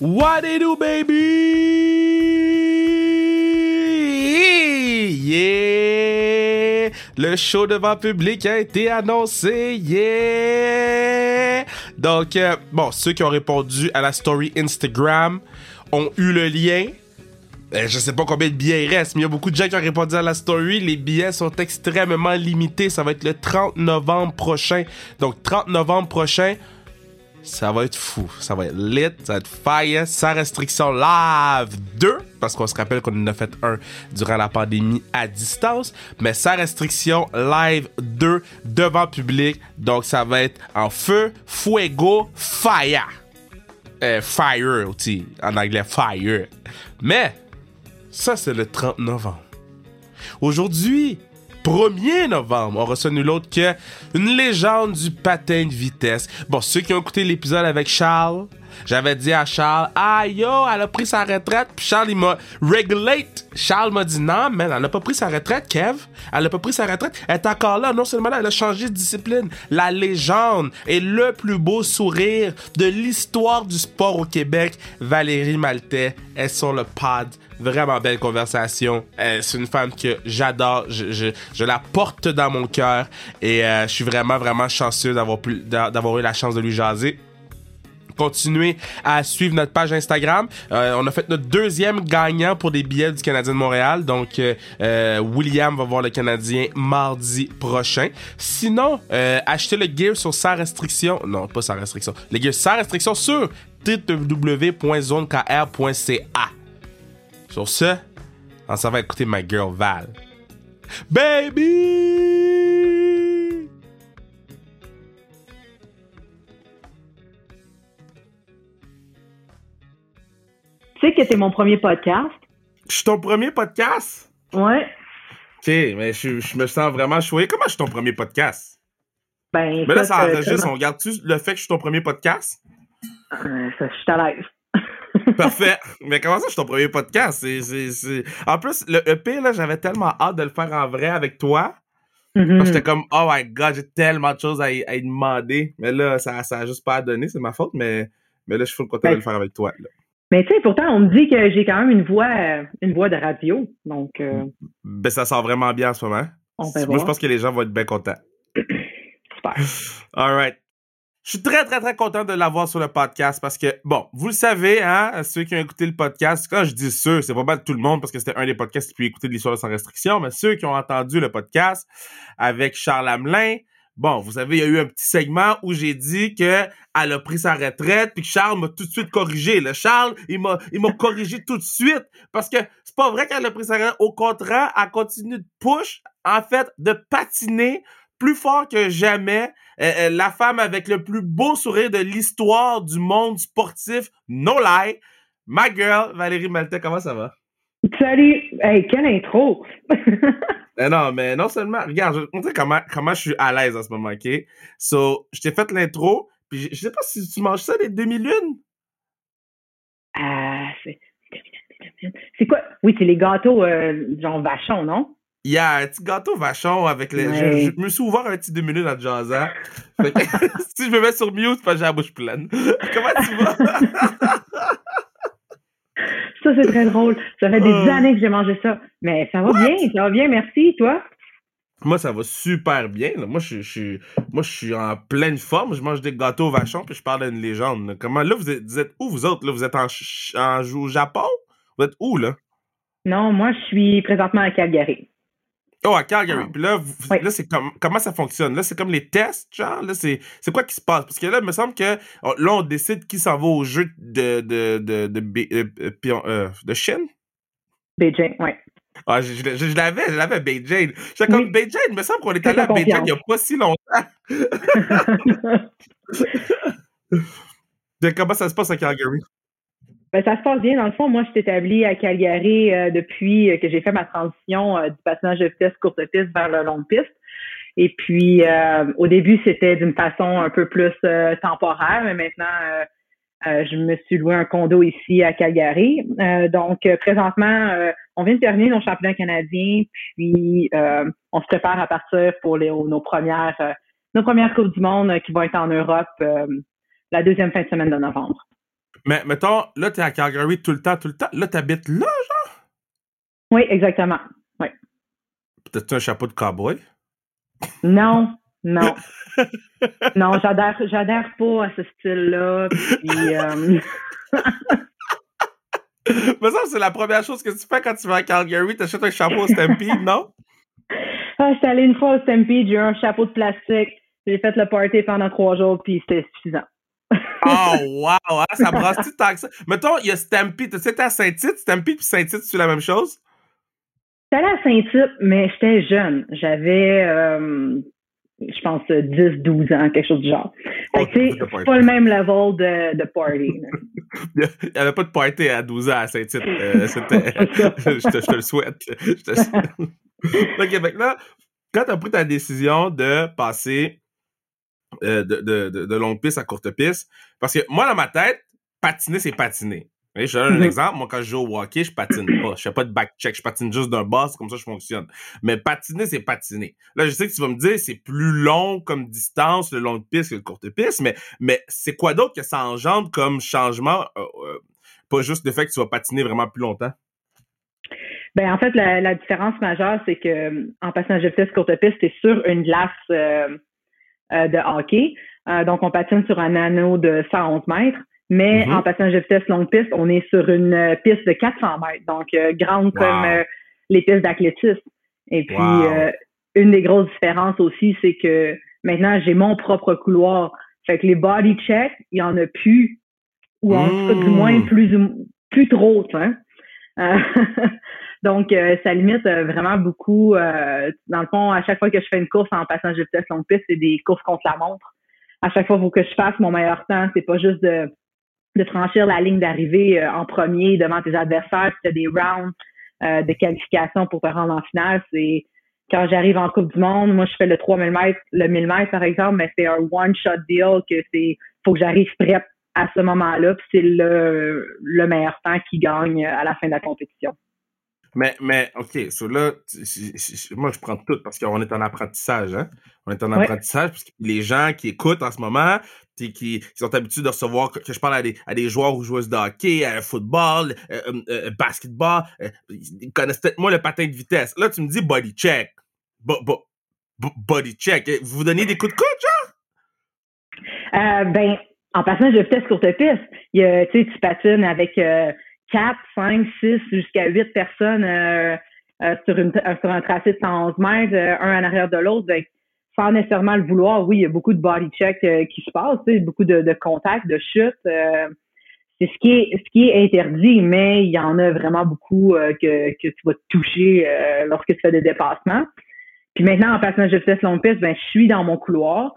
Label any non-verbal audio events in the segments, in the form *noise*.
What it do, baby? Yeah! Le show devant public a été annoncé. Yeah! Donc, euh, bon, ceux qui ont répondu à la story Instagram ont eu le lien. Euh, je sais pas combien de billets il reste, mais il y a beaucoup de gens qui ont répondu à la story. Les billets sont extrêmement limités. Ça va être le 30 novembre prochain. Donc, 30 novembre prochain, ça va être fou. Ça va être lit, ça va être fire, sans restriction live 2, parce qu'on se rappelle qu'on en a fait un durant la pandémie à distance, mais sans restriction live 2 devant public. Donc, ça va être en feu, fuego, fire. Euh, fire aussi, en anglais fire. Mais, ça, c'est le 30 novembre. Aujourd'hui, 1er novembre, on reçoit nul autre que une légende du patin de vitesse. Bon, ceux qui ont écouté l'épisode avec Charles, j'avais dit à Charles, ah yo, elle a pris sa retraite. Puis Charles, il m'a regulate. Charles m'a dit, non, mais elle n'a pas pris sa retraite, Kev. Elle n'a pas pris sa retraite. Elle est encore là. Non seulement là, elle a changé de discipline. La légende et le plus beau sourire de l'histoire du sport au Québec, Valérie Maltais, est sur le pod. Vraiment belle conversation. Euh, c'est une femme que j'adore. Je, je, je, la porte dans mon cœur. Et euh, je suis vraiment, vraiment chanceux d'avoir, d'avoir eu la chance de lui jaser continuez à suivre notre page Instagram. Euh, on a fait notre deuxième gagnant pour des billets du Canadien de Montréal. Donc, euh, euh, William va voir le Canadien mardi prochain. Sinon, achetez le gear sur sans restriction. Non, pas sans restriction. Le gear sans restriction sur www.zonekr.ca. Sur ce, on s'en va écouter ma girl Val. Baby! Tu sais que c'est mon premier podcast. Je suis ton premier podcast? Ouais. Ok, mais je, je me sens vraiment choué. Comment je suis ton premier podcast? Ben, mais là, ça enregistre. On regarde-tu le fait que je suis ton premier podcast? Euh, ça, je suis à l'aise. *laughs* Parfait. Mais comment ça, je suis ton premier podcast? C'est, c'est, c'est... En plus, le EP, là, j'avais tellement hâte de le faire en vrai avec toi. Mm-hmm. J'étais comme, oh my god, j'ai tellement de choses à, y, à y demander. Mais là, ça, ça a juste pas donné, c'est ma faute. Mais, mais là, je suis full content Ben, de le faire avec toi. Là. Mais tu sais, pourtant, on me dit que j'ai quand même une voix, euh, une voix de radio. Donc, euh, Ben, ça sort vraiment bien en ce moment. on Moi, voir. je pense que les gens vont être bien contents. *clears throat* Super. Alright. Je suis très, très, très content de l'avoir sur le podcast parce que, bon, vous le savez, hein, ceux qui ont écouté le podcast, quand je dis ceux, c'est pas mal tout le monde parce que c'était un des podcasts qui peut écouter de l'histoire sans restriction, mais ceux qui ont entendu le podcast avec Charles Hamelin, bon, vous savez, il y a eu un petit segment où j'ai dit que elle a pris sa retraite puis que Charles m'a tout de suite corrigé. Le Charles, il m'a, corrigé tout de suite parce que c'est pas vrai qu'elle a pris sa retraite. Au contraire, elle continue de push, en fait, de patiner plus fort que jamais. Euh, euh, la femme avec le plus beau sourire de l'histoire du monde sportif, no lie. Ma girl, Valérie Maltais, comment ça va? Salut! Hey, quelle intro! *laughs* Eh non, mais non seulement, regarde, je vais te montrer comment, comment je suis à l'aise en ce moment, OK? So, je t'ai fait l'intro, puis je, je sais pas si tu manges ça les demi-lunes? Ah, c'est. C'est quoi? Oui, c'est les gâteaux euh, genre vachon, non? Il y a un petit gâteau vachon avec les. Je, Ouais. je me suis ouvert un petit deux minutes en que, *laughs* si je me mets sur mute, parce que j'ai la bouche pleine. *laughs* Comment tu vas? *laughs* Ça, c'est très drôle. Ça fait des Euh. années que j'ai mangé ça. Mais ça va What? bien, ça va bien, merci. Toi? Moi, ça va super bien. là. Moi, je, je, suis- moi, je suis en pleine forme. Je mange des gâteaux vachons, puis je parle d'une légende. là. Comment là, vous êtes, vous êtes où, vous autres? Là, vous êtes en, en au Japon? Vous êtes où, là? Non, moi, je suis présentement à Calgary. Oh, à Calgary. Ah. Puis là, vous- Oui. là c'est comme, comment ça fonctionne? Là, c'est comme les tests, genre? Là, c'est, c'est quoi qui se passe? Parce que là, il me semble que on- là, on décide qui s'en va au jeu de, de, de, de, Bé- euh, euh, euh, de Chine? Beijing, ouais. Ah, je, je, je- l'avais, je l'avais, Beijing. J'étais comme Oui. Beijing, il me semble qu'on est allé à Beijing il n'y a pas si longtemps. *laughs* *laughs* De comment ça se passe à Calgary? Ben, ça se passe bien. Dans le fond, moi, je suis établie à Calgary euh, depuis que j'ai fait ma transition euh, du patinage de vitesse courte piste vers le longue piste. Et puis, euh, au début, c'était d'une façon un peu plus euh, temporaire, mais maintenant, euh, je me suis loué un condo ici à Calgary. Donc, présentement, on vient de terminer nos championnats canadiens, puis on se prépare à partir pour les, nos premières nos premières coupes du monde qui vont être en Europe la deuxième fin de semaine de novembre. Mais mettons, là, t'es à Calgary tout le temps, tout le temps. Là, t'habites là, genre? Oui, exactement. Oui. Peut-être un chapeau de cowboy? Non, non. *laughs* non, j'adhère, j'adhère pas à ce style-là. Puis, euh... *laughs* Mais ça, c'est la première chose que tu fais quand tu vas à Calgary. T'achètes un chapeau au Stampede, non? *laughs* Ah, j'étais allée une fois au Stampede, j'ai eu un chapeau de plastique. J'ai fait le party pendant trois jours, puis c'était suffisant. Oh, wow! Hein, ça brasse-tu tant que ça? Mettons, il y a Stampede. Tu sais, à Saint-Tite, Stampede puis Saint-Tite, c'est la même chose? J'étais à Saint-Tite, mais j'étais jeune. J'avais, euh, je pense, 10, 12 ans, quelque chose du genre. Que, c'est pas le même level de, de party. *laughs* il n'y avait pas de party à 12 ans à Saint-Tite. Euh, *laughs* *laughs* je, te, le souhaite. Je te... OK, là, quand tu as pris ta décision de passer euh, de, de, de, de, longue piste à courte piste, parce que moi, dans ma tête, patiner, c'est patiner. je donne un mm-hmm. exemple. Moi, quand je joue au hockey, je patine pas. Je fais pas de back check. Je patine juste d'un bas. C'est comme ça que je fonctionne. Mais patiner, c'est patiner. Là, je sais que tu vas me dire, c'est plus long comme distance, le long piste que le courte piste. Mais, mais c'est quoi d'autre que ça engendre comme changement? Euh, euh, pas juste le fait que tu vas patiner vraiment plus longtemps? Ben en fait, la, la différence majeure, c'est que en passage de vitesse courte piste, c'est sur une glace euh, euh, de hockey. Euh, donc, on patine sur un anneau de 111 mètres. Mais mm-hmm. en passage de vitesse longue piste, on est sur une piste de 400 mètres, donc grande comme les pistes d'athlétisme. Et puis, une des grosses différences aussi, c'est que maintenant, j'ai mon propre couloir. Fait que les body checks, il y en a plus, ou en tout cas, du moins, mm. plus, plus trop, tu *laughs* Donc, euh, ça limite euh, vraiment beaucoup. Euh, dans le fond, à chaque fois que je fais une course en passage de vitesse longue piste, c'est des courses contre la montre. À chaque fois, faut que je fasse mon meilleur temps. C'est pas juste de, de franchir la ligne d'arrivée en premier devant tes adversaires. C'est des rounds de qualification pour te rendre en finale. C'est quand j'arrive en Coupe du Monde, moi, je fais le 3000 mètres, le 1000 mètres, par exemple, mais c'est un one-shot deal que c'est, faut que j'arrive prête à ce moment-là, puis c'est le, le meilleur temps qui gagne à la fin de la compétition. Mais, mais, OK, so là, moi, je prends tout parce qu'on est en apprentissage, hein? On est en apprentissage, parce que les gens qui écoutent en ce moment, qui, qui sont habitués de recevoir, que, je parle à des, à des joueurs ou joueuses de hockey, à football, euh, euh, euh basketball, euh, ils connaissent peut-être moins le patin de vitesse. Là, tu me dis body check. body check. Vous vous donnez des coups de coude, genre? ben, en passant de vitesse courte piste, il y a, tu sais, tu patines avec 4, 5, 6, jusqu'à 8 personnes euh, euh, sur, une, euh, sur un tracé de 111 mètres, un en arrière de l'autre. Ben, sans nécessairement le vouloir, oui, il y a beaucoup de body check qui se passe, beaucoup de, de contacts, de chutes. c'est ce qui est ce qui est interdit, mais il y en a vraiment beaucoup que, que tu vas te toucher lorsque tu fais des dépassements. Puis maintenant, en passant de vitesse longue piste, ben, je suis dans mon couloir.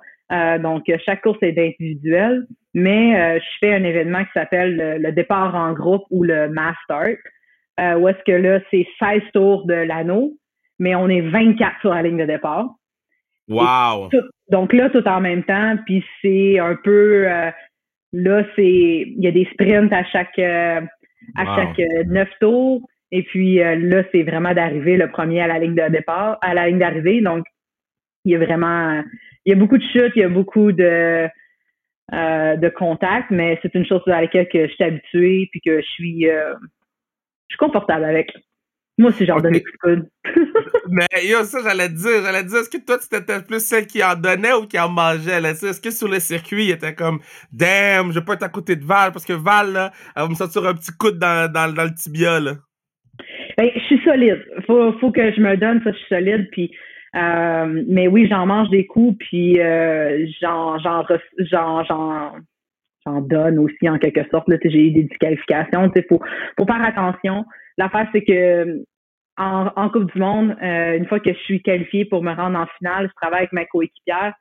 Donc, chaque course est individuelle mais euh, je fais un événement qui s'appelle le, départ en groupe ou le mass start, euh, où est-ce que là, c'est 16 tours de l'anneau, mais on est 24 sur la ligne de départ. Wow! donc là, tout en même temps, puis c'est un peu euh, là, c'est il y a des sprints à chaque à chaque neuf tours. Et puis là, c'est vraiment d'arriver le premier à la ligne de départ, à la ligne d'arrivée. Donc, il y a vraiment il y a beaucoup de chutes, il y a beaucoup de euh, de contact, mais c'est une chose à laquelle que je suis habituée puis que je suis, euh, je suis confortable avec. Moi aussi, j'en donne des coups de coude. mais yo, ça, j'allais te dire. J'allais te dire, est-ce que toi, tu étais plus celle qui en donnait ou qui en mangeait? Est-ce que sur le circuit, il était comme, damn, je vais pas être à côté de Val parce que Val, là, elle va me sortir un petit coup dans, dans, dans le tibia, là. Ben, je suis solide. Faut, faut que je me donne ça, je suis solide. Puis euh, mais oui, j'en mange des coups, puis euh, j'en, j'en, j'en, j'en, donne aussi en quelque sorte. Là, j'ai eu des disqualifications. Il faut, faut faire attention. L'affaire, c'est que en, en Coupe du Monde, euh, une fois que je suis qualifiée pour me rendre en finale, je travaille avec ma coéquipière,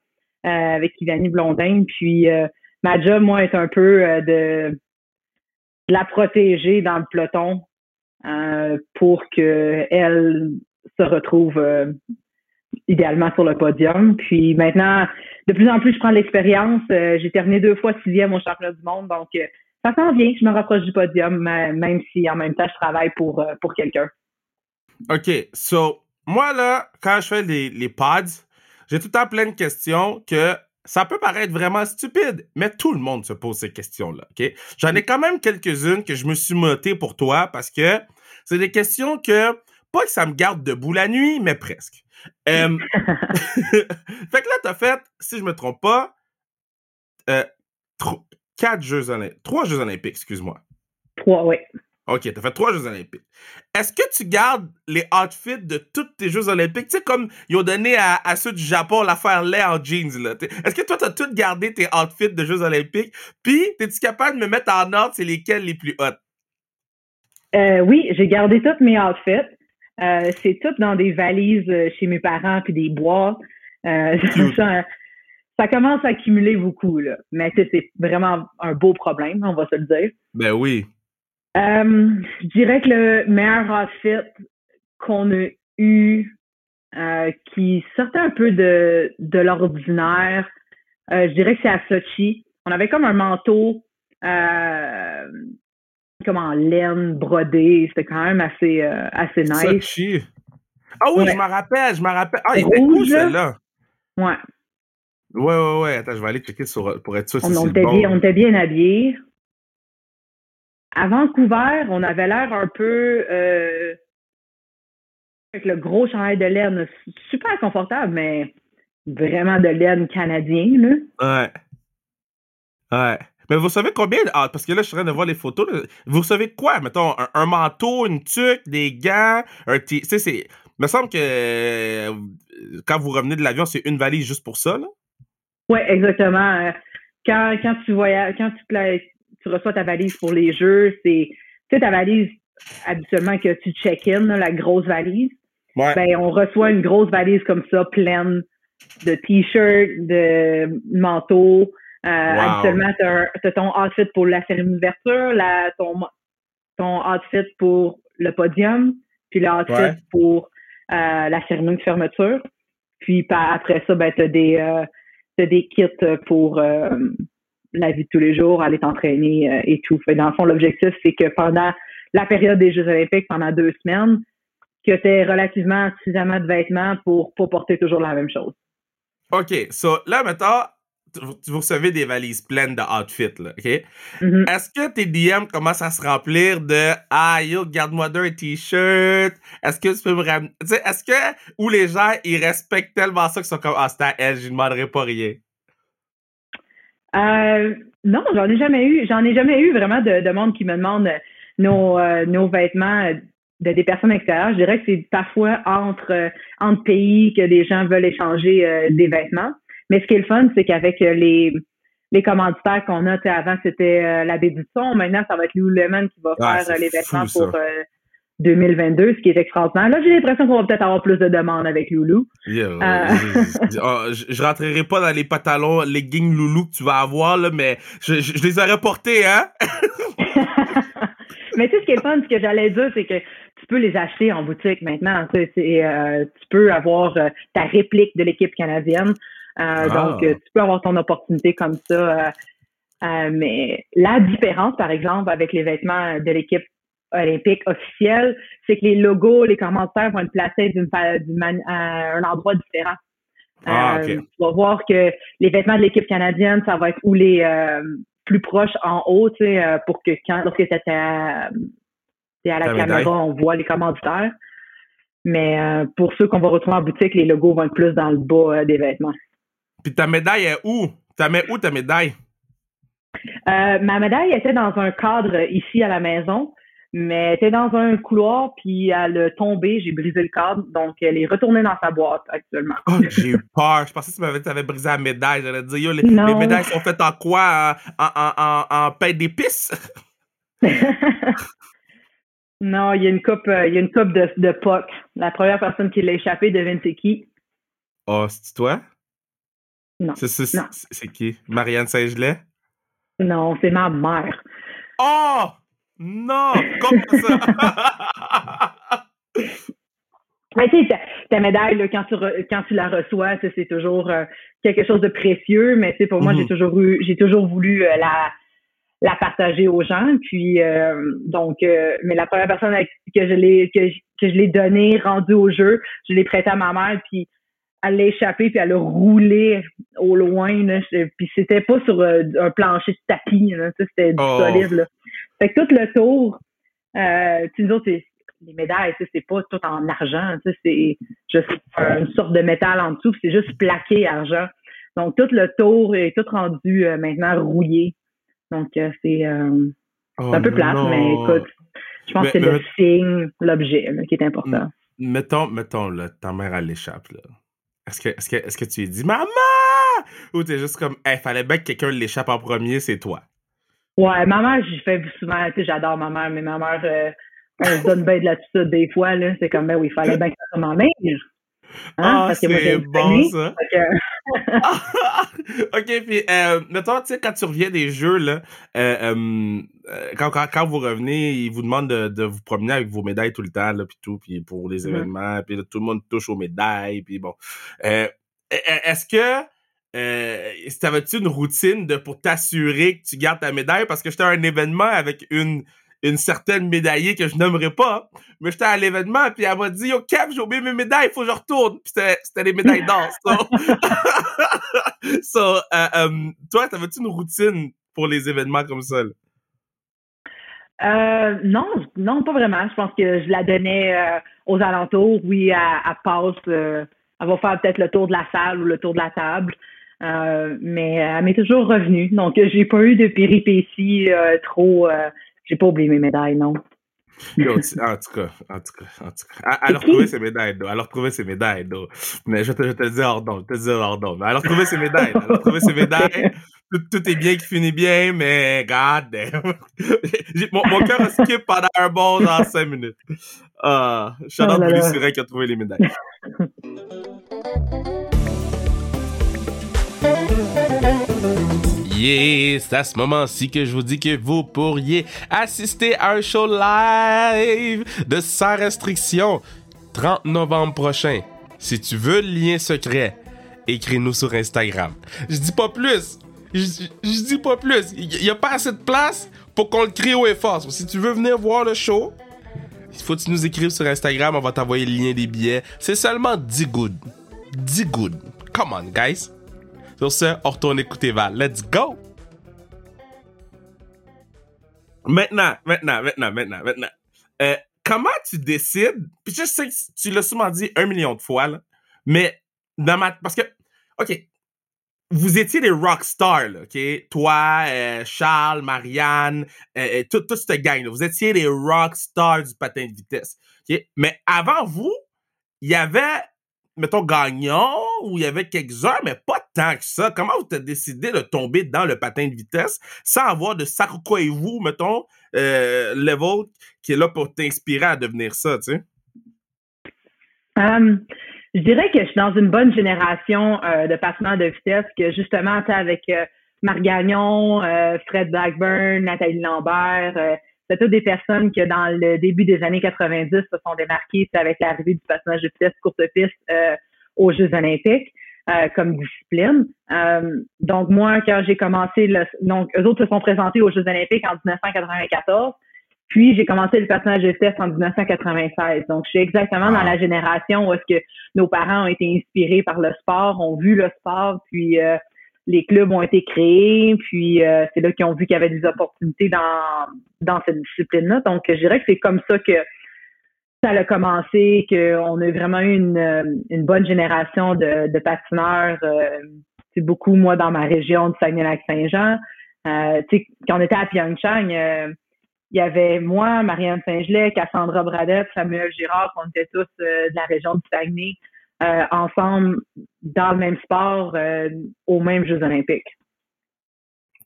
euh, avec Ivani Blondin. Puis ma job, moi, est un peu de, de, la protéger dans le peloton pour qu'elle se retrouve idéalement sur le podium. Puis maintenant, de plus en plus, je prends l'expérience. Euh, j'ai terminé deux fois sixième au championnat du monde, donc euh, ça s'en vient. Je me rapproche du podium, même si en même temps, je travaille pour, euh, pour quelqu'un. OK. So, moi, là, quand je fais les, les pods, j'ai tout le temps plein de questions que ça peut paraître vraiment stupide, mais tout le monde se pose ces questions-là, OK? J'en ai quand même quelques-unes que je me suis notées pour toi parce que c'est des questions que, pas que ça me garde debout la nuit, mais presque. *laughs* *laughs* Fait que là, t'as fait, si je me trompe pas, euh, quatre Jeux Olympiques, trois Jeux Olympiques, excuse-moi. Trois, oui. OK, t'as fait trois Jeux olympiques. Est-ce que tu gardes les outfits de tous tes Jeux olympiques? Tu sais, comme ils ont donné à, ceux du Japon l'affaire lait en jeans, là. Est-ce que toi, t'as tout gardé tes outfits de Jeux olympiques? Puis, es-tu capable de me mettre en ordre, c'est lesquels les plus hot? Euh, oui, j'ai gardé tous mes outfits. Euh, c'est tout dans des valises euh, chez mes parents puis des boîtes. *laughs* ça, ça, commence à accumuler beaucoup, là. Mais c'est vraiment un beau problème, on va se le dire. Ben oui. Euh, je dirais que le meilleur outfit qu'on a eu, euh, qui sortait un peu de, de l'ordinaire, euh, je dirais que c'est à Sochi. On avait comme un manteau comme en laine brodé. C'était quand même assez, assez nice. Sochi. Ah oui, je me rappelle, je me rappelle. Ah, il était cool celle-là. Ouais. Ouais, ouais, ouais. Attends, je vais aller checker sur, pour être sûr si on, était bien, on était bien habillés à Vancouver, on avait l'air un peu euh, avec le gros chandail de laine, super confortable, mais vraiment de laine canadien, là. Ouais. Ouais. Mais vous savez combien ah, parce que là, je suis en train de voir les photos. Vous savez quoi? Mettons, un, manteau, une tuque, des gants, un t Tu sais, c'est. Il me semble que euh, quand vous revenez de l'avion, c'est une valise juste pour ça, là? Oui, exactement. Euh, quand, quand tu voyages, quand tu, tu reçois ta valise pour les jeux. C'est, tu sais, ta valise, habituellement, que tu check-in, la grosse valise. Ben, on reçoit une grosse valise comme ça, pleine de t-shirts, de manteaux. Euh, Habituellement, tu as, ton outfit pour la cérémonie d'ouverture, ton, ton outfit pour le podium, puis l'outfit pour euh, la cérémonie de fermeture. Puis après ça, ben, tu as des, euh, des kits pour euh, la vie de tous les jours, aller t'entraîner euh, et tout. Fait, dans le fond, l'objectif, c'est que pendant la période des Jeux olympiques, pendant deux semaines, que tu aies relativement suffisamment de vêtements pour pas porter toujours la même chose. OK. So, là, maintenant, vous recevez des valises pleines de outfits, là, OK? Mm-hmm. Est-ce que tes DM commencent à se remplir de Ah, yo, garde-moi d'un t-shirt? Est-ce que tu peux me ramener. Tu sais, est-ce que. Ou les gens, ils respectent tellement ça qu'ils sont comme Ah, c'est à elle, je demanderai pas rien? Euh, non, j'en ai jamais eu. J'en ai jamais eu vraiment de, de monde qui me demande nos, euh, nos vêtements de des personnes extérieures. Je dirais que c'est parfois entre euh, entre pays que des gens veulent échanger euh, des vêtements. Mais ce qui est le fun, c'est qu'avec les les commanditaires qu'on a, avant c'était la baie du son, maintenant ça va être Lululemon qui va faire les vêtements pour 2022, ce qui est extraordinaire. Là, j'ai l'impression qu'on va peut-être avoir plus de demandes avec Loulou. Euh, oh, *laughs* je, rentrerai pas dans les pantalons leggings Loulou que tu vas avoir, là, mais je, les aurais portés, hein? *laughs* *laughs* mais tu sais, ce qui est fun, ce que j'allais dire, c'est que tu peux les acheter en boutique maintenant. Tu, euh, tu peux avoir euh, ta réplique de l'équipe canadienne. Ah. Donc, tu peux avoir ton opportunité comme ça. mais la différence, par exemple, avec les vêtements de l'équipe olympique officiel, c'est que les logos, les commentaires vont être placés d'une, à un endroit différent. Ah, euh, tu vas voir que les vêtements de l'équipe canadienne, ça va être où les euh, plus proches en haut, tu sais, euh, pour que quand lorsque tu à, à la caméra, on voit les commanditaires. Mais pour ceux qu'on va retrouver en boutique, les logos vont être plus dans le bas des vêtements. Puis ta médaille est où? Tu mets où ta médaille? ma médaille était dans un cadre ici à la maison. Mais elle était dans un couloir, puis elle a tombé, j'ai brisé le cadre, donc elle est retournée dans sa boîte actuellement. Oh, j'ai eu peur. Je pensais que tu m'avais, avais brisé la médaille. J'allais dire, yo, les, les, médailles sont faites en quoi? En, en, en, en pain d'épices? *laughs* non, il y a une coupe, euh, il y a une coupe de, de POC. La première personne qui l'a échappé, devine c'est qui? Oh, c'est toi? Non. C'est, qui? Marianne Saint-Gelais? Non, c'est ma mère. Oh! Non! Comme ça! *laughs* Mais tu sais, ta, médaille, là, quand, tu quand tu la reçois, c'est toujours euh, quelque chose de précieux, mais tu pour moi, j'ai mhm. toujours eu, j'ai toujours voulu euh, la, la partager aux gens. Puis euh, donc, mais la première personne que je l'ai que, je l'ai donnée, rendue au jeu, je l'ai prêtée à ma mère, puis elle l'a échappé puis elle a roulé au loin. Là, puis c'était pas sur euh, un plancher de tapis. C'était du Oh. solide. Là. Fait que tout le tour, euh, tu nous autres, les médailles, c'est pas tout en argent. C'est juste une sorte de métal en dessous. C'est juste plaqué argent. Donc, tout le tour est tout rendu euh, maintenant rouillé. Donc, euh, c'est Oh, un peu plate, mais écoute, je pense Mais- que c'est mais- le signe, l'objet là, qui est important. Mettons, mettons, là, ta mère, elle l'échappe, là. Est-ce que, est-ce que, est-ce que tu lui dis, maman! Ou t'es juste comme, il fallait bien que quelqu'un l'échappe en premier, c'est toi. Ouais, ma mère, j'y fais souvent, tu sais, j'adore ma mère, mais ma mère, euh, elle se donne bien de l'attitude des fois, là. C'est comme, ben oui, il fallait bien que ça soit ma mère. Hein, Ah, c'est bon, ça. Que- *laughs* ok, puis, euh, mettons, tu sais, quand tu reviens des jeux, là, euh, euh, euh, quand, quand, quand vous revenez, ils vous demandent de, de vous promener avec vos médailles tout le temps, là, puis tout, puis pour les événements, puis tout le monde touche aux médailles, puis bon. Euh, e- est-ce que, euh, t'avais-tu une routine de, pour t'assurer que tu gardes ta médaille? Parce que j'étais à un événement avec une, une certaine médaillée que je nommerai pas, mais j'étais à l'événement, puis elle m'a dit, Yo, Cap, j'ai oublié mes médailles, il faut que je retourne. Puis c'était, c'était les médailles d'or, so. *laughs* so, euh, euh, toi, t'avais-tu une routine pour les événements comme ça? là? Euh, non, non, pas vraiment. Je pense que je la donnais euh, aux alentours. Oui, elle, elle passe, euh, elle va faire peut-être le tour de la salle ou le tour de la table. Euh, mais elle m'est toujours revenue. Donc, j'ai pas eu de péripéties euh, trop. Euh, j'ai pas oublié mes médailles, non. Yo, en tout cas, en tout cas, en tout cas. Elle, elle a qui? retrouvé ses médailles, d'eau. Elle a retrouvé ses médailles. Mais je te, je te le dis hors d'onde, je te le dis hors d'onde. Mais Elle a retrouvé ses médailles. Elle a retrouvé ses médailles. Tout, tout est bien qui finit bien, mais god damn. *laughs* Mon, mon cœur a skip pendant un bon genre 5 minutes. Ah, shout out Oh là Billy. Surin qui a trouvé les médailles. *laughs* Yeah, c'est à ce moment-ci que je vous dis que vous pourriez assister à un show live de Sans Restriction 30 novembre prochain. Si tu veux le lien secret, écris-nous sur Instagram. Je dis pas plus. Je, dis pas plus. Il y a pas assez de place pour qu'on le crie haut et fort. Si tu veux venir voir le show, il faut que tu nous écrives sur Instagram. On va t'envoyer le lien des billets. C'est seulement 10 good. 10 good. Come on, guys. Sur ce, on retourne écouter Val. Let's go! Maintenant, maintenant, maintenant, maintenant, maintenant. Euh, comment tu décides, puis je sais que tu l'as souvent dit un million de fois, là, mais dans ma... Parce que, OK, vous étiez des rock stars, OK? Toi, euh, Charles, Marianne, euh, euh, toute cette gang, vous étiez des rock stars du patin de vitesse, OK? Mais avant vous, il y avait, mettons, Gagnon, ou il y avait quelques-uns, mais pas tant que ça. Comment vous avez décidé de tomber dans le patin de vitesse sans avoir de et vous, mettons, euh, level qui est là pour t'inspirer à devenir ça, tu sais? Euh, je dirais que je suis dans une bonne génération euh, de patineurs de vitesse que justement, avec euh, Marc Gagnon, euh, Fred Blackburn, Nathalie Lambert, c'est toutes des personnes qui, dans le début des années 90, se sont démarquées avec l'arrivée du patinage de vitesse courte piste euh, aux Jeux olympiques euh, comme discipline. Euh, donc, moi, quand j'ai commencé, le, donc, eux autres se sont présentés aux Jeux olympiques en 1994. Puis, j'ai commencé le patinage de vitesse en 1996. Donc, je suis exactement dans la génération où est-ce que nos parents ont été inspirés par le sport, ont vu le sport, puis euh, les clubs ont été créés, puis euh, c'est là qu'ils ont vu qu'il y avait des opportunités dans, dans cette discipline-là. Donc, je dirais que c'est comme ça que ça a commencé, qu'on a vraiment eu une, une bonne génération de, de patineurs. Euh, c'est beaucoup, moi, dans ma région du Saguenay-Lac-Saint-Jean. Euh, quand on était à Pyeongchang, euh, il y avait moi, Marianne Saint-Gelais, Cassandra Bradette, Samuel Girard, on était tous euh, de la région du Saguenay, euh, ensemble dans le même sport, euh, aux mêmes Jeux olympiques.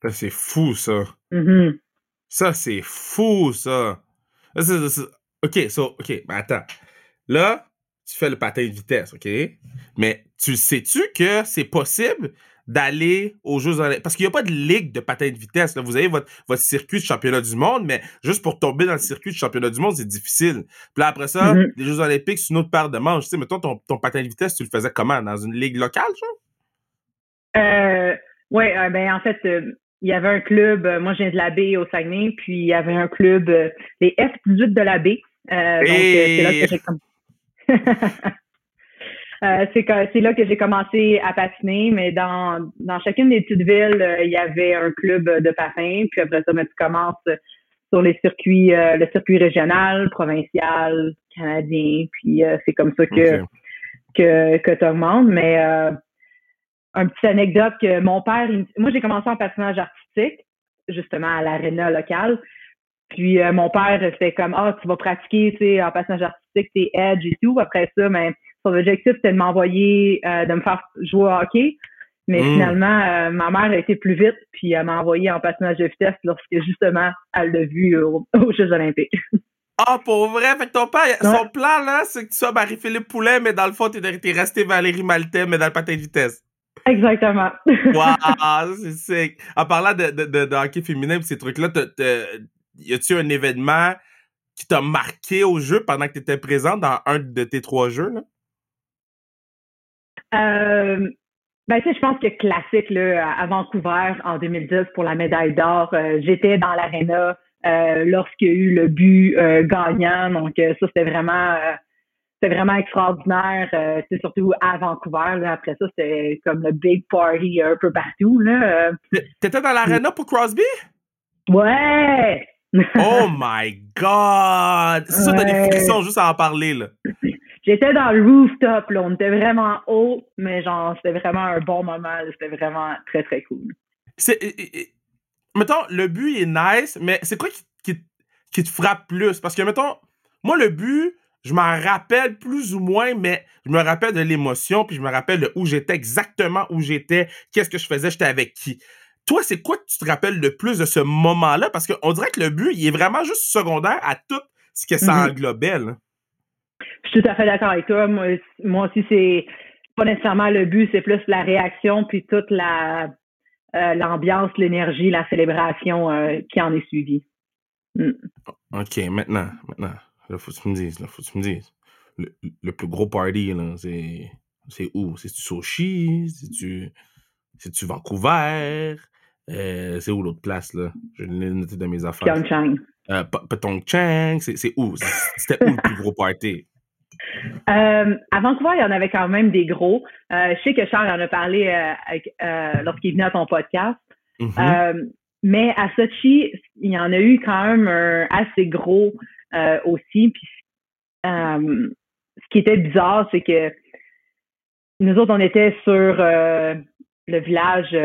Ça, c'est fou, ça. Mhm. Ça, c'est fou, ça. Ça, c'est- OK, so, OK, mais attends. Là, tu fais le patin de vitesse, OK? Mais tu sais-tu que c'est possible d'aller aux Jeux Olympiques? Parce qu'il n'y a pas de ligue de patin de vitesse. Là. Vous avez votre, votre circuit de championnat du monde, mais juste pour tomber dans le circuit de championnat du monde, c'est difficile. Puis là, après ça, Mhm. les Jeux Olympiques, c'est une autre paire de manches. Tu sais, mettons, ton, ton patin de vitesse, tu le faisais comment? Dans une ligue locale, genre? Euh, oui, ben en fait, euh, il y avait un club, euh, moi je viens de la baie au Saguenay, puis il y avait un club, euh, les F18 de la baie. Euh, donc, euh, c'est là que j'ai comme. *laughs* Euh, c'est là que j'ai commencé à patiner, mais dans, dans chacune des petites villes, euh, il y avait un club de patin. Puis après ça, ben, tu commences sur les circuits, euh, le circuit régional, provincial, canadien. Puis c'est comme ça que, que, que tu augmentes. Mais un petit anecdote que mon père, moi j'ai commencé en patinage artistique, justement à l'aréna locale. Puis mon père c'était comme ah tu vas pratiquer tu sais en patinage artistique tes edge et tout. Après ça, mais ben, son objectif, c'était de m'envoyer, euh, de me faire jouer au hockey. Mais hmm. finalement, euh, ma mère a été plus vite, puis elle m'a envoyé en patinage de vitesse lorsque justement elle l'a vu *laughs* aux Jeux Olympiques. Ah, pour vrai? Fait que ton père, son plan, là, c'est que tu sois Marie-Philippe Poulet, mais dans le fond, t'es, resté Valérie Maltais, mais dans le patin de vitesse. Exactement. *laughs* wow, c'est sick. En parlant de, de, de, hockey féminin et ces trucs-là, y a-tu un événement qui t'a marqué au jeu pendant que tu étais présent dans un de tes trois jeux, là? Euh, ben, tu sais, je pense que classique, là, à Vancouver, en 2010, pour la médaille d'or, euh, j'étais dans l'aréna euh, lorsqu'il y a eu le but gagnant. Donc, ça, c'était vraiment c'était vraiment extraordinaire. c'est surtout à Vancouver. Là. Après ça, c'était comme le big party un peu partout. Là. T'étais dans l'aréna pour Crosby? Ouais! Oh my God! C'est ça, t'as des frissons juste à en parler, là. J'étais dans le rooftop, là. On était vraiment haut, mais genre, c'était vraiment un bon moment. C'était vraiment très, très cool. C'est. Mettons, le but est nice, mais c'est quoi qui, qui, te frappe plus? Parce que, mettons, moi, le but, je m'en rappelle plus ou moins, mais je me rappelle de l'émotion, puis je me rappelle de où j'étais, exactement où j'étais, qu'est-ce que je faisais, j'étais avec qui. Toi, c'est quoi que tu te rappelles le plus de ce moment-là? Parce qu'on dirait que le but, il est vraiment juste secondaire à tout ce que ça mm-hmm. englobait. Là. Je suis tout à fait d'accord avec toi. Moi, moi aussi, c'est pas nécessairement le but, c'est plus la réaction puis toute la euh, l'ambiance, l'énergie, la célébration euh, qui en est suivie. Mm. OK, maintenant, maintenant, là, faut que tu me dises, là, faut que tu me dises. Le, plus gros party, là, c'est, c'est où? C'est-tu Sochi? C'est-tu, c'est-tu Vancouver? Euh, c'est où l'autre place, là? Je l'ai noté dans mes affaires. Pyeongchang. Euh, Chang, c'est où? C'était où le plus gros party? *laughs* Euh, à Vancouver, il y en avait quand même des gros. Euh, je sais que Charles en a parlé euh, euh, lorsqu'il venait à ton podcast. Mm-hmm. mais à Sochi, il y en a eu quand même un assez gros aussi. Puis, ce qui était bizarre, c'est que nous autres, on était sur le village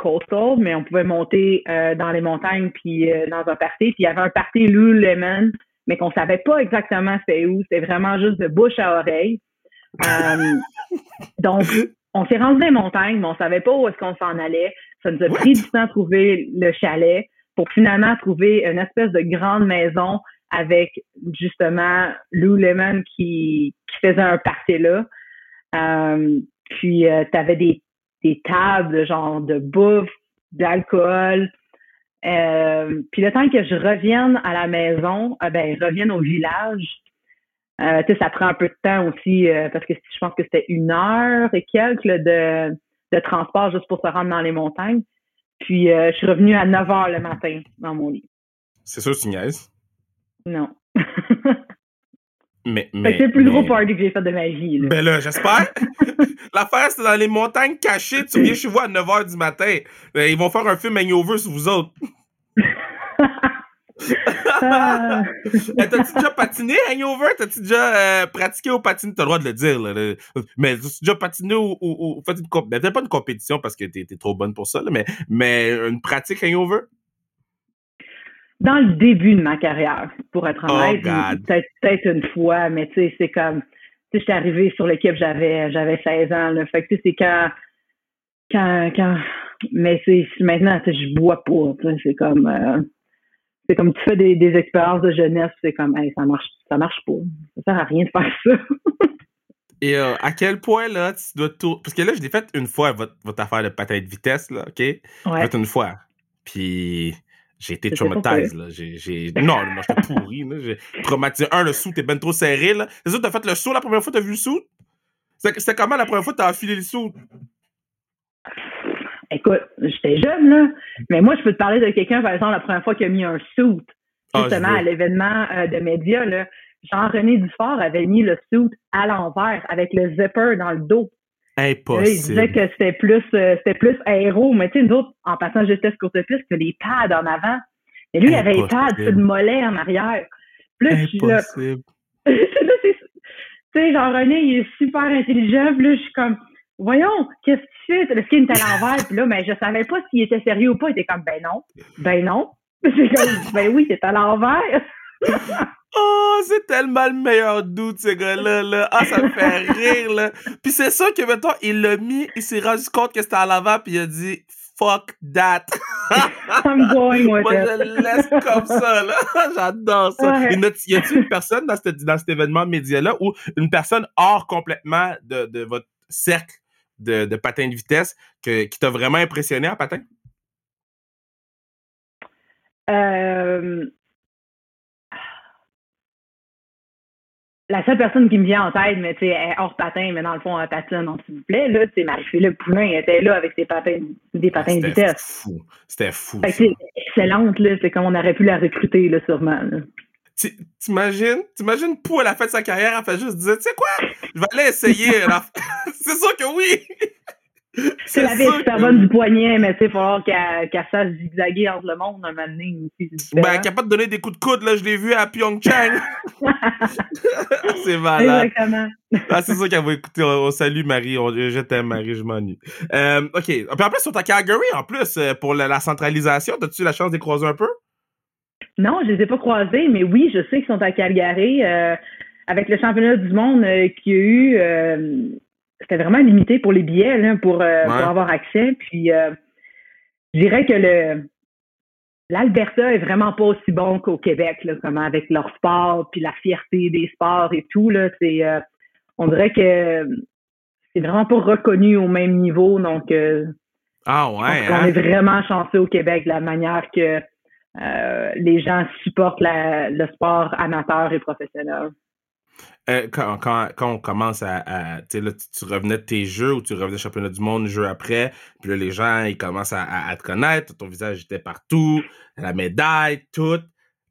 coastal, mais on pouvait monter dans les montagnes puis dans un party. Puis il y avait un party Lululemon mais qu'on savait pas exactement c'était où. C'était vraiment juste de bouche à oreille. Euh, *laughs* donc, on s'est rendu des montagnes, mais on savait pas où est-ce qu'on s'en allait. Ça nous a pris du temps à trouver le chalet pour finalement trouver une espèce de grande maison avec justement Lou Lemon qui, faisait un party là. Euh, puis euh, tu avais des, des tables genre de bouffe, d'alcool, euh, puis le temps que je revienne à la maison, euh, ben, revienne au village, euh, ça prend un peu de temps aussi parce que je pense que c'était une heure et quelques de, de transport juste pour se rendre dans les montagnes. Puis je suis revenue à 9 heures le matin dans mon lit. C'est sûr, tu niaises? Non. *laughs* mais, mais c'est le plus gros party que j'ai fait de ma vie. Là. Ben là, j'espère. *laughs* *laughs* L'affaire, c'est dans les montagnes cachées. Tu viens chez vous à 9 h du matin. Ben, ils vont faire un film hangover sur vous autres. Ah. *laughs* T'as-tu déjà patiné hangover? T'as-tu déjà euh, pratiqué au patin? T'as le droit de le dire. Là, Mais t'as-tu déjà patiné ou, ou, fait une compétition? Ben, pas une compétition parce que t'es trop bonne pour ça, mais, mais une pratique hangover? Dans le début de ma carrière, pour être oh, honnête, peut-être une fois, mais tu sais, c'est comme sais, j'étais arrivée sur l'équipe, j'avais j'avais 16 ans. Là. Fait que c'est quand quand quand mais c'est maintenant je bois pas. C'est comme euh, c'est comme tu fais des, des expériences de jeunesse, c'est comme hey, ça marche ça marche pas. Ça sert à rien de faire ça. *laughs* Et euh, à quel point là tu dois tout parce que là je l'ai fait une fois votre, votre affaire de patin de vitesse là, OK? Ouais. Fait une fois. Puis j'ai été traumatisé, là. J'ai, Non, moi, j'étais pourri, là. J'ai traumatisé. Un, le sou, t'es ben trop serré, là. C'est ça, t'as fait le saut la première fois, t'as vu le sou? C'était comment la première fois que t'as enfilé le sou? Écoute, j'étais jeune, là. Mais moi, je peux te parler de quelqu'un, par exemple, la première fois qui a mis un suit, ah, justement, à l'événement euh, de médias, là. Jean-René Dufort avait mis le suit à l'envers avec le zipper dans le dos. Impossible. il disait que c'était plus, euh, c'était plus aéro, mais tu sais, nous autres, en passant juste courte piste, que les pads en avant. Mais lui, il avait les pads sur le mollet en arrière. Plus, Impossible. *laughs* tu sais, Jean-René, il est super intelligent. Puis là, je suis comme, voyons, qu'est-ce que tu fais? Le skin est à l'envers. Puis là, mais je savais pas s'il était sérieux ou pas. Il était comme, ben non. Ben non. *laughs* Comme, ben oui, c'est à l'envers. *laughs* Oh, c'est tellement le meilleur doute, ce gars-là. Là. Ah, ça me fait *laughs* rire, là. Puis c'est ça que, maintenant, il l'a mis, il s'est rendu compte que c'était à l'avant, puis il a dit fuck that. *laughs* I'm going with Moi, je le laisse comme ça, là. *laughs* J'adore ça. Y a-t-il une personne dans, dans cet événement média-là ou une personne hors complètement de, de votre cercle de, de patin de vitesse que, qui t'a vraiment impressionné en patin? Euh, la seule personne qui me vient en tête, mais tu sais, hors patin, mais dans le fond, un patin, s'il vous plaît, là, c'est Marie-Philippe Poulin, elle était là avec ses patins, des patins de vitesse. Fou. C'était fou. C'est excellente, là. C'est comme on aurait pu la recruter, là, sûrement. T'imagines? T'imagines Pou, elle a fait sa carrière, elle fait juste dire, tu sais quoi? Je vais aller essayer. *laughs* c'est sûr que oui! C'est la vie super bonne du poignet, mais tu sais, il va falloir qu'elle fasse zigzaguer entre le monde un moment donné aussi. Ben, pas de donner des coups de coude, là, je l'ai vu à Pyeongchang. *laughs* c'est malade. Exactement. Ah, c'est ça qu'elle va écouter. On, salue Marie. On, je t'aime, Marie, je m'ennuie. Euh, OK. Puis en plus, sur ta Calgary, en plus, euh, pour la, centralisation, as-tu la chance de les croiser un peu? Non, je les ai pas croisés, mais oui, je sais qu'ils sont à Calgary. Euh, avec le championnat du monde euh, qu'il y a eu, euh, c'était vraiment limité pour les billets là, pour, euh, pour avoir accès. Puis euh, je dirais que le l'Alberta est vraiment pas aussi bon qu'au Québec, là, comme avec leur sport, puis la fierté des sports et tout. Là, c'est, euh, on dirait que c'est vraiment pas reconnu au même niveau. Donc, ah ouais, on hein? est vraiment chanceux au Québec de la manière que les gens supportent la, le sport amateur et professionnel. Euh, quand, quand, on commence à, tu là, tu, revenais de tes jeux ou tu revenais championnat du monde jeu après, puis là, les gens, ils commencent à, te connaître, ton visage était partout, la médaille, tout.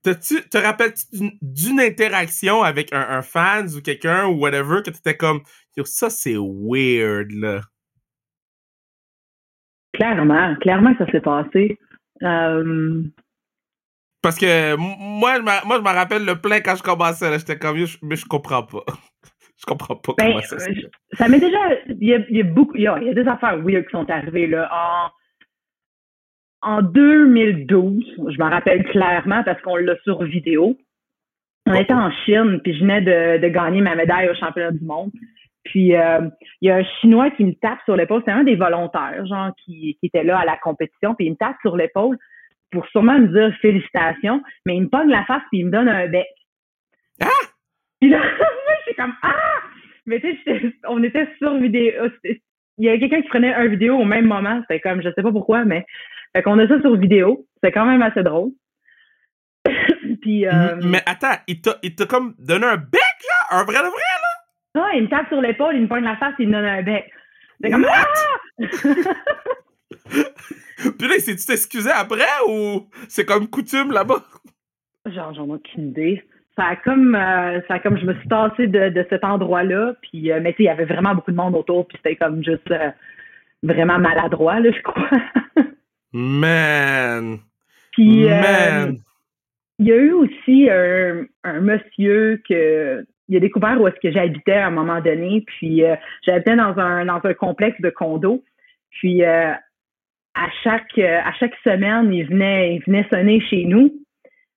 -tu, te rappelles-tu d'une interaction avec un, fan ou quelqu'un ou whatever que tu étais comme, ça c'est weird, là? Clairement, clairement ça s'est passé. Euh, parce que moi, je moi, je me rappelle le plein quand je commençais. J'étais comme, mais je comprends pas. *laughs* je comprends pas ben, comment ça se fait. Ça m'est déjà. Il y, a, il y a beaucoup. Il y a, des affaires weird qui sont arrivées. Là. En, en 2012, je m'en rappelle clairement parce qu'on l'a sur vidéo. On était en Chine, puis je venais de, de, gagner ma médaille au championnat du monde. Puis euh, il y a un Chinois qui me tape sur l'épaule. C'est un des volontaires, genre, qui, qui était là à la compétition, puis il me tape sur l'épaule pour sûrement me dire félicitations, mais il me pogne la face puis il me donne un bec. Ah! Puis là, *laughs* moi, je suis comme Ah! Mais tu sais, on était sur vidéo. Il y avait quelqu'un qui prenait un vidéo au même moment. C'était comme, je sais pas pourquoi, mais. Fait qu'on a ça sur vidéo. C'est quand même assez drôle. *coughs* puis. Euh, mais attends, il t'a comme donné un bec, là? Un vrai de vrai, là? Ah, il me tape sur l'épaule, il me pogne la face et il me donne un bec. C'est comme Ah! *laughs* Puis là, c'est tu t'excuser après ou c'est comme coutume là-bas? Genre, j'en ai aucune idée. Ça a comme, euh, ça a comme je me suis tassée de, de cet endroit-là. Puis, euh, mais tu sais, il y avait vraiment beaucoup de monde autour. Puis c'était comme juste euh, vraiment maladroit, là, je crois. *laughs* Man! Puis, Man! il y a eu aussi un, un monsieur que il a découvert où est-ce que j'habitais à un moment donné. Puis j'habitais dans un dans un complexe de condos. Puis à chaque euh, à chaque semaine, il venait, il venait sonner chez nous.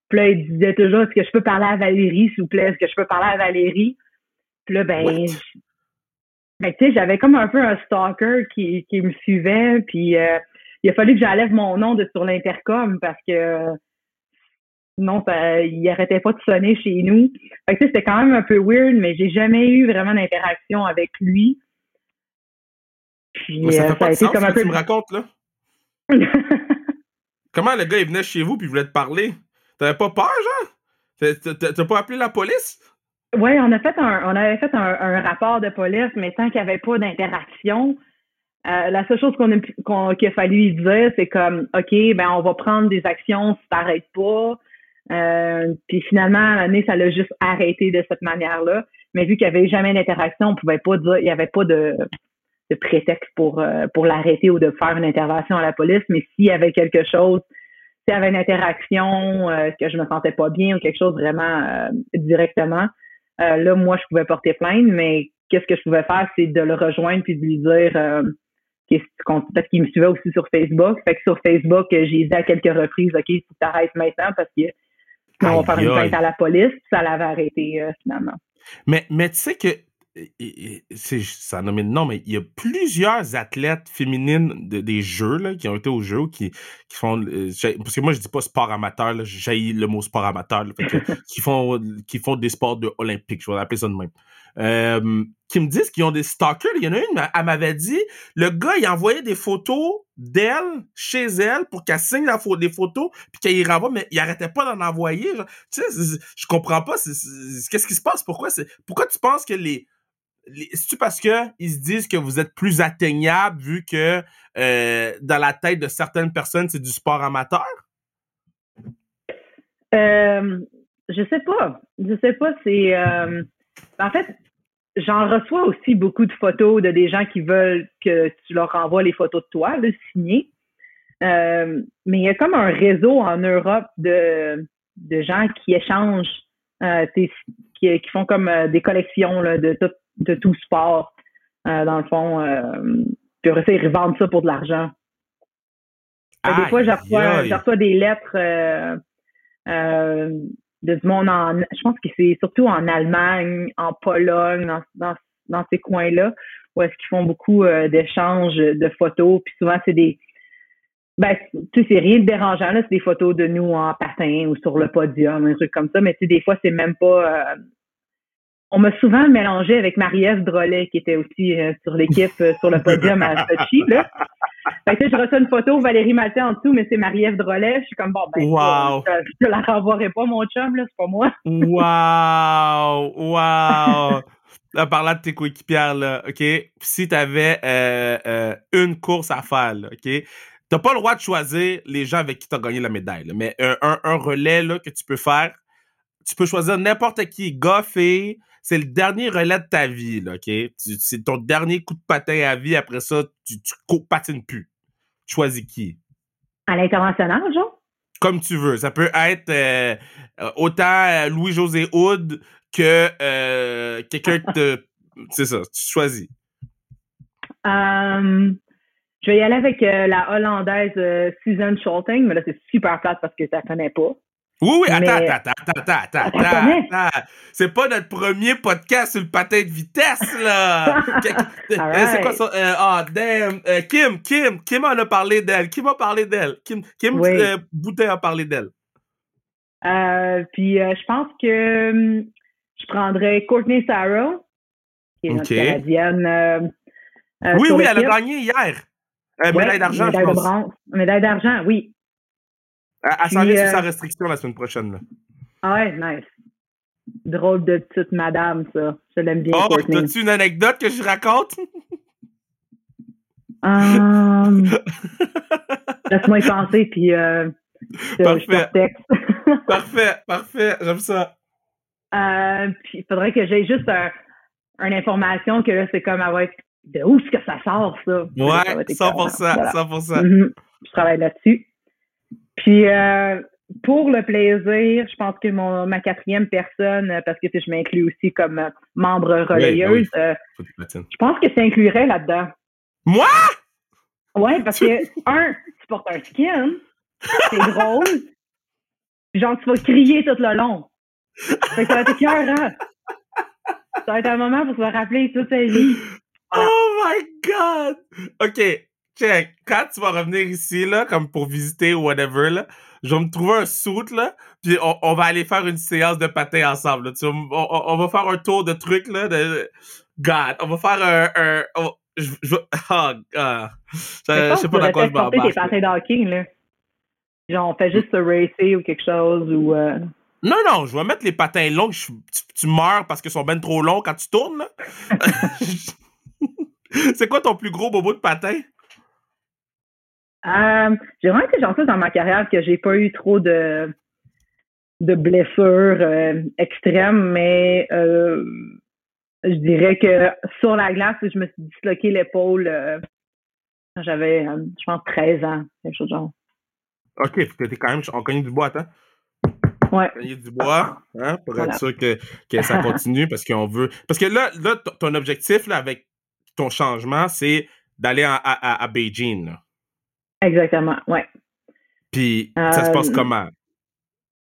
Puis là, il disait toujours Est-ce que je peux parler à Valérie, s'il vous plaît? Est-ce que je peux parler à Valérie? Puis là, ben, ben tu sais, j'avais comme un peu un stalker qui, qui me suivait. Puis euh, il a fallu que j'enlève mon nom de sur l'intercom parce que sinon, il arrêtait pas de sonner chez nous. Fait que c'était quand même un peu weird, mais j'ai jamais eu vraiment d'interaction avec lui. Puis, ça, euh, ça a été comme un peu... tu me racontes, là? *laughs* Comment le gars, il venait chez vous puis il voulait te parler? T'avais pas peur, genre? T'as pas appelé la police? Oui, on a fait un, on avait fait un, rapport de police, mais tant qu'il n'y avait pas d'interaction, euh, la seule chose qu'on qu'il a fallu lui dire, c'est comme OK, ben on va prendre des actions si t'arrêtes pas. Euh, puis finalement, l'année, ça l'a juste arrêté de cette manière-là. Mais vu qu'il n'y avait jamais d'interaction, on pouvait pas dire, il n'y avait pas de, de prétexte pour, euh, pour l'arrêter ou de faire une intervention à la police. Mais s'il y avait quelque chose, s'il y avait une interaction euh, que je me sentais pas bien ou quelque chose vraiment directement, là, moi, je pouvais porter plainte. Mais qu'est-ce que je pouvais faire, c'est de le rejoindre puis de lui dire parce qu'il me suivait aussi sur Facebook. Fait que sur Facebook, j'ai dit à quelques reprises, OK, tu t'arrêtes maintenant parce que on va faire une plainte à la police. Ça l'avait arrêté euh, finalement. Mais, mais tu sais que ça nommé non mais il y a plusieurs athlètes féminines de, des jeux là, qui ont été aux jeux qui, qui font euh, parce que moi je dis pas sport amateur j'ai le mot sport amateur *laughs* qui font qui font des sports de olympiques je vais appeler ça de même euh, qui me disent qu'ils ont des stalkers. Il y en a une, elle m'avait dit, le gars, il envoyait des photos d'elle chez elle pour qu'elle signe la des photos puis qu'elle y renvoie, mais il arrêtait pas d'en envoyer. Tu sais, je comprends pas. Qu'est-ce qui se passe? Pourquoi c'est, pourquoi tu penses que les, c'est-tu parce que ils se disent que vous êtes plus atteignable vu que euh, dans la tête de certaines personnes, c'est du sport amateur? Euh, je sais pas. Je sais pas. C'est euh, en fait, j'en reçois aussi beaucoup de photos de des gens qui veulent que tu leur envoies les photos de toi, de signées. Euh, mais il y a comme un réseau en Europe de, de gens qui échangent, qui, qui, font comme des collections là, de, tout, de tout sport, dans le fond. puis après ils revendent ça pour de l'argent. Des fois, je reçois, des lettres de du monde en, je pense que c'est surtout en Allemagne, en Pologne, dans, dans, dans ces coins-là, où est-ce qu'ils font beaucoup euh, d'échanges de photos, puis souvent c'est des, ben, tu sais, c'est rien de dérangeant, là, c'est des photos de nous en patin ou sur le podium, un truc comme ça, mais tu sais, des fois, c'est même pas, euh, on m'a souvent mélangé avec Marie-Ève Drolet, qui était aussi euh, sur l'équipe sur le podium à Sochi, là. Fait que, je reçois une photo, Valérie Maté en dessous, mais c'est Marie-Ève Drolet. Je suis comme, bon, ben, wow. je, te la renvoierai pas, mon chum, là, c'est pas moi. wow! Wow! *laughs* Parlant de tes coéquipières, là, OK? Si t'avais euh, euh, une course à faire, là, OK? T'as pas le droit de choisir les gens avec qui t'as gagné la médaille, là, mais un, un, relais là, que tu peux faire, tu peux choisir n'importe qui, gars, c'est le dernier relais de ta vie, là, OK? C'est ton dernier coup de patin à vie. Après ça, tu, tu patines plus. Tu choisis qui? À l'international, genre? Comme tu veux. Ça peut être euh, autant euh, Louis-José Houd que euh, quelqu'un *laughs* te... C'est ça, tu choisis. je vais y aller avec la Hollandaise Susan Scholting, mais là, c'est super plate parce que tu la connais pas. Oui, oui, attends, attends, attends, attends, attends, attends. C'est pas notre premier podcast sur le patin de vitesse, là. *laughs* C'est quoi ça? Euh, ah, damn. Euh, Kim, Kim, Kim en a parlé d'elle. Kim a parlé d'elle. Kim, Kim euh, Boutin a parlé d'elle. puis je pense que hum, je prendrais Courtney Sarah, qui est notre canadienne. oui, oui, elle a gagné hier. médaille d'argent, je pense. Médaille d'argent, oui. Elle, s'en vient sur sa restriction la semaine prochaine. Là. Ah ouais, nice. Drôle de petite madame, ça. Je l'aime bien. Oh, as-tu une anecdote que je raconte? Um, *laughs* Laisse-moi y penser, puis euh, parfait. *laughs* parfait, parfait, j'aime ça. Euh, puis il faudrait que j'aie juste un, une information que là, c'est comme, ah ouais, de où est-ce que ça sort, ça? Ouais, 100%, 100%. Mm-hmm. Je travaille là-dessus. Puis euh, pour le plaisir, je pense que mon ma quatrième personne, euh, parce que je m'inclus aussi comme euh, membre relayeuse, je pense que ça inclurait là-dedans. Moi? Oui, parce que, un, tu portes un skin, c'est drôle, genre tu vas crier tout le long. Fait que ça va être cœur, Ça va être un moment pour se rappeler toute sa vie. Oh my god! OK, check, quand tu vas revenir ici, là, comme pour visiter ou whatever, là, je vais me trouver un suit, là, puis on, va aller faire une séance de patin ensemble, Tu on, va faire un tour de trucs, là, de... God, on va faire un... un je, je, *laughs* oh, je, sais pas dans quoi je m'embarque. des patins d'hockey, là. Genre, on fait juste se racer ou quelque chose, ou... Euh... Non, non, je vais mettre les patins longs, tu, meurs parce qu'ils sont ben trop longs quand tu tournes, là. *laughs* *laughs* C'est quoi ton plus gros bobo de patin? Euh, j'ai vraiment été chanceuse dans ma carrière que j'ai pas eu trop de de blessures extrêmes, mais je dirais que sur la glace, je me suis disloqué l'épaule quand j'avais, je pense, 13 ans, quelque chose de genre. OK, que t'es quand même, on connaît du bois, attends. Ouais. Cogner du bois, hein, pour être sûr que, que ça continue, parce qu'on veut. Parce que là, là, ton objectif, là, avec ton changement, c'est d'aller à, à, à, Beijing, là. Exactement, ouais. Puis, ça se passe euh, comment?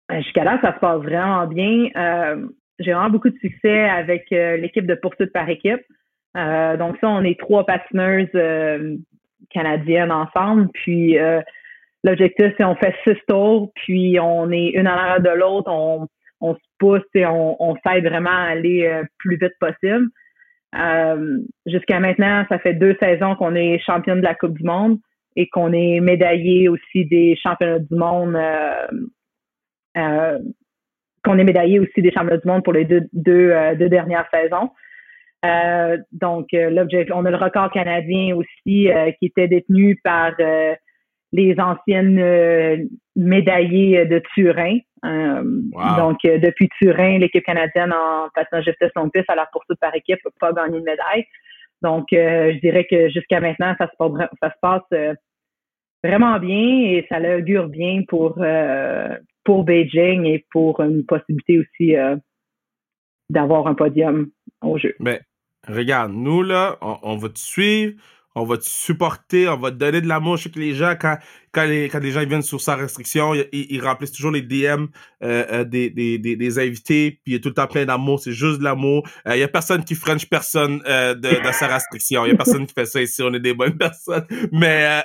Ben, jusqu'à là, ça se passe vraiment bien. Euh, j'ai vraiment beaucoup de succès avec euh, l'équipe de poursuite par équipe. donc ça, on est trois patineuses canadiennes ensemble. Puis l'objectif, c'est on fait six tours, puis on est une en arrière de l'autre, on, on se pousse et on, on s'aide vraiment à aller plus vite possible. Jusqu'à maintenant, ça fait deux saisons qu'on est championne de la Coupe du Monde et qu'on est médaillé aussi des championnats du monde, euh, euh, qu'on est médaillé aussi des championnats du monde pour les deux, deux, euh, dernières saisons. donc, on a le record canadien aussi qui était détenu par les anciennes médaillées de Turin. Donc, depuis Turin, l'équipe canadienne en patinage de long piste à la poursuite par équipe n'a pas gagné de médaille. Donc, je dirais que jusqu'à maintenant, ça se passe, ça se passe vraiment bien et ça l'augure bien pour, euh, pour Beijing et pour une possibilité aussi euh, d'avoir un podium au jeu. Mais regarde, nous là, on va te suivre, on va te supporter, on va te donner de l'amour. Je sais que les gens, quand, quand, les, quand les gens viennent sur sa restriction, ils, remplissent toujours les DM euh, euh, des, des, des, des, invités, puis il y a tout le temps plein d'amour, c'est juste de l'amour. Euh, il y a personne qui french personne de, de, sa restriction. Il y a personne qui fait ça ici, on est des bonnes personnes. Mais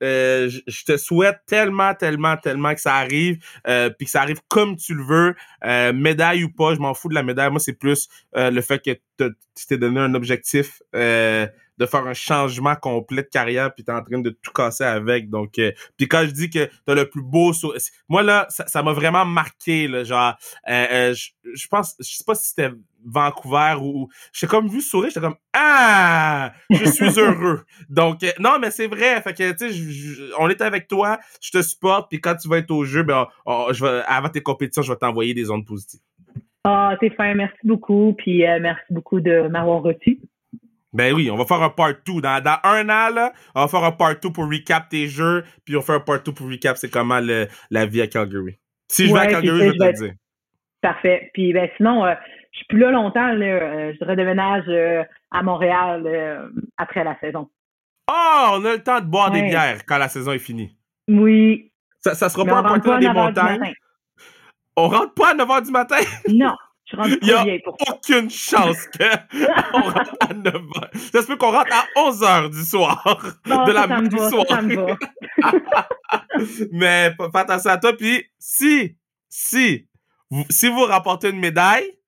je te souhaite tellement, tellement, tellement que ça arrive, puis que ça arrive comme tu le veux, médaille ou pas, je m'en fous de la médaille. Moi, c'est plus le fait que tu t'es donné un objectif de faire un changement complet de carrière puis t'es en train de tout casser avec. Donc euh, puis quand je dis que t'as le plus beau sourire moi là ça m'a vraiment marqué genre euh, euh, je, pense je sais pas si c'était Vancouver ou j'ai comme vu sourire j'étais comme ah! Je suis heureux donc non mais c'est vrai fait que tu sais on est avec toi je te supporte puis quand tu vas être au jeu ben je vais avant tes compétitions je vais t'envoyer des ondes positives. Ah, t'es fin, merci beaucoup, puis merci beaucoup de m'avoir reçu. Ben oui, on va faire un part 2. Dans, dans, un an, là, on va faire un part 2 pour recap tes jeux, puis on va faire un part 2 pour recap c'est comment le, la vie à Calgary. Si je vais à Calgary, je vais te le dire. Parfait. Puis ben sinon, euh, je suis plus là longtemps. Là, euh, je redéménage euh, à Montréal après la saison. Oh, on a le temps de boire des bières quand la saison est finie. Oui. Ça, ça sera pas un party dans des montagnes. On rentre pas à 9h du matin? Non. Il n'y a aucune chance qu'on *laughs* rentre à 9 h. Ça se peut qu'on rentre à 11 h du soir. de la du soir. *laughs* Mais fais attention à toi. Puis si, si, si vous rapportez une médaille,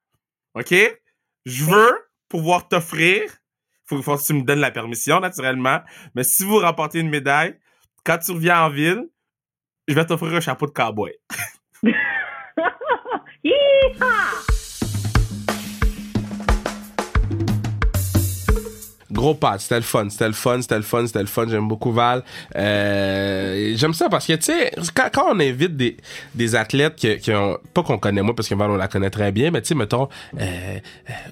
OK, je veux pouvoir t'offrir, il faut, que tu me donnes la permission, naturellement, mais si vous rapportez une médaille, quand tu reviens en ville, je vais t'offrir un chapeau de cowboy. *laughs* Gros c'était le fun, c'était le fun, c'était le fun, c'était le fun. J'aime beaucoup Val. Euh, j'aime ça parce que, tu sais, quand, on invite des, des athlètes qui, qui ont, pas qu'on connaît moi parce que Val, on la connaît très bien, mais tu sais, mettons, euh,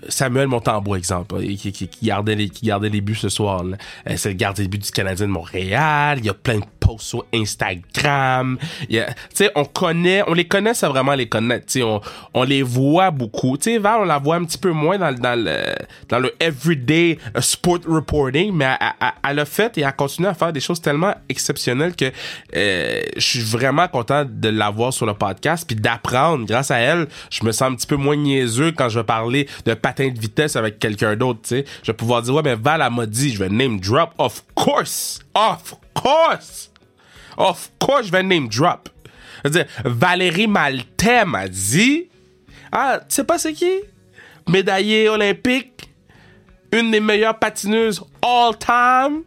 Samuel Montembois, exemple, qui, qui, qui, gardait les, qui gardait les buts ce soir. Euh, c'est le gardien de but du Canadien de Montréal. Il y a plein de posts sur Instagram. Tu sais, on connaît, on les connaît, ça vraiment les connaître. Tu sais, on, on les voit beaucoup. Tu sais, Val, on la voit un petit peu moins dans, dans le, dans le everyday sport reporting, mais elle, a fait et a continué à faire des choses tellement exceptionnelles que euh, je suis vraiment content de l'avoir sur le podcast puis d'apprendre grâce à elle. Je me sens un petit peu moins niaiseux quand je vais parler de patin de vitesse avec quelqu'un d'autre. Tu sais, je vais pouvoir dire ouais mais Val m'a dit, je vais name drop. Of course, of course, of course, je vais name drop. Je veux dire, Valérie Maltais m'a dit, ah, tu sais pas c'est qui? Médaillé olympique une des meilleures patineuses all time.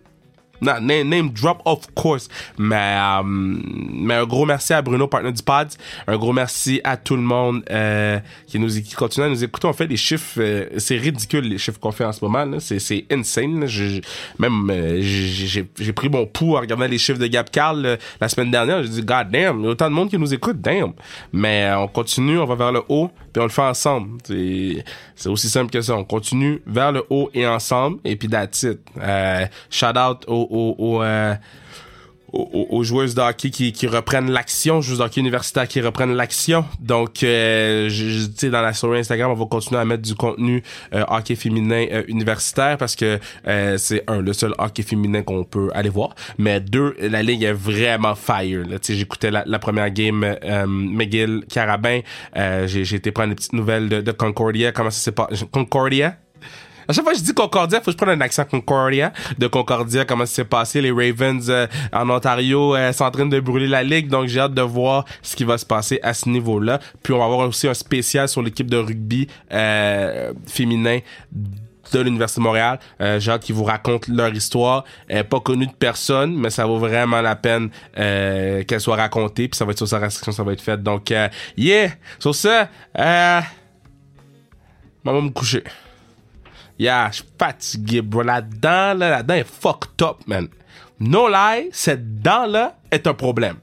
Non, name, drop, of course. Mais, euh, mais un gros merci à Bruno, partenaire du pod. Un gros merci à tout le monde euh, qui nous qui continue à nous écouter. On fait des chiffres, euh, c'est ridicule les chiffres qu'on fait en ce moment. C'est, c'est insane. Là. Je, même euh, j'ai, pris mon pouls en regardant les chiffres de Gap Carl la semaine dernière. J'ai dit, God damn, il y a autant de monde qui nous écoute, damn. Mais on continue, on va vers le haut, puis on le fait ensemble. C'est, aussi simple que ça. On continue vers le haut et ensemble, et puis that's it. shout out au aux, euh, aux, aux, joueuses de hockey qui, qui reprennent l'action, joueuses de universitaires qui reprennent l'action. Donc, euh, je, sais, dans la story Instagram, on va continuer à mettre du contenu euh, hockey féminin euh, universitaire parce que euh, c'est un, le seul hockey féminin qu'on peut aller voir. Mais deux, la ligue est vraiment fire. J'écoutais la, la, première game McGill Carabin. j'ai été prendre des petites nouvelles de, de Concordia. Comment ça s'est passé? Concordia? À chaque fois que je dis Concordia, faut que je prenne un accent Concordia de Concordia, comment ça s'est passé. Les Ravens euh, en Ontario euh, sont en train de brûler la ligue, donc j'ai hâte de voir ce qui va se passer à ce niveau-là. Puis on va avoir aussi un spécial sur l'équipe de rugby euh, féminin de l'Université de Montréal. Euh, j'ai hâte qu'ils vous racontent leur histoire. Elle pas connue de personne, mais ça vaut vraiment la peine euh, qu'elle soit racontée. Puis ça va être sur sa restriction, ça va être fait. Donc, euh, yeah! Sur ça, euh, va me coucher. Yeah, je suis fatigué, bro. La dent, là, la dent est fucked up, man. No lie, cette dent-là est un problème.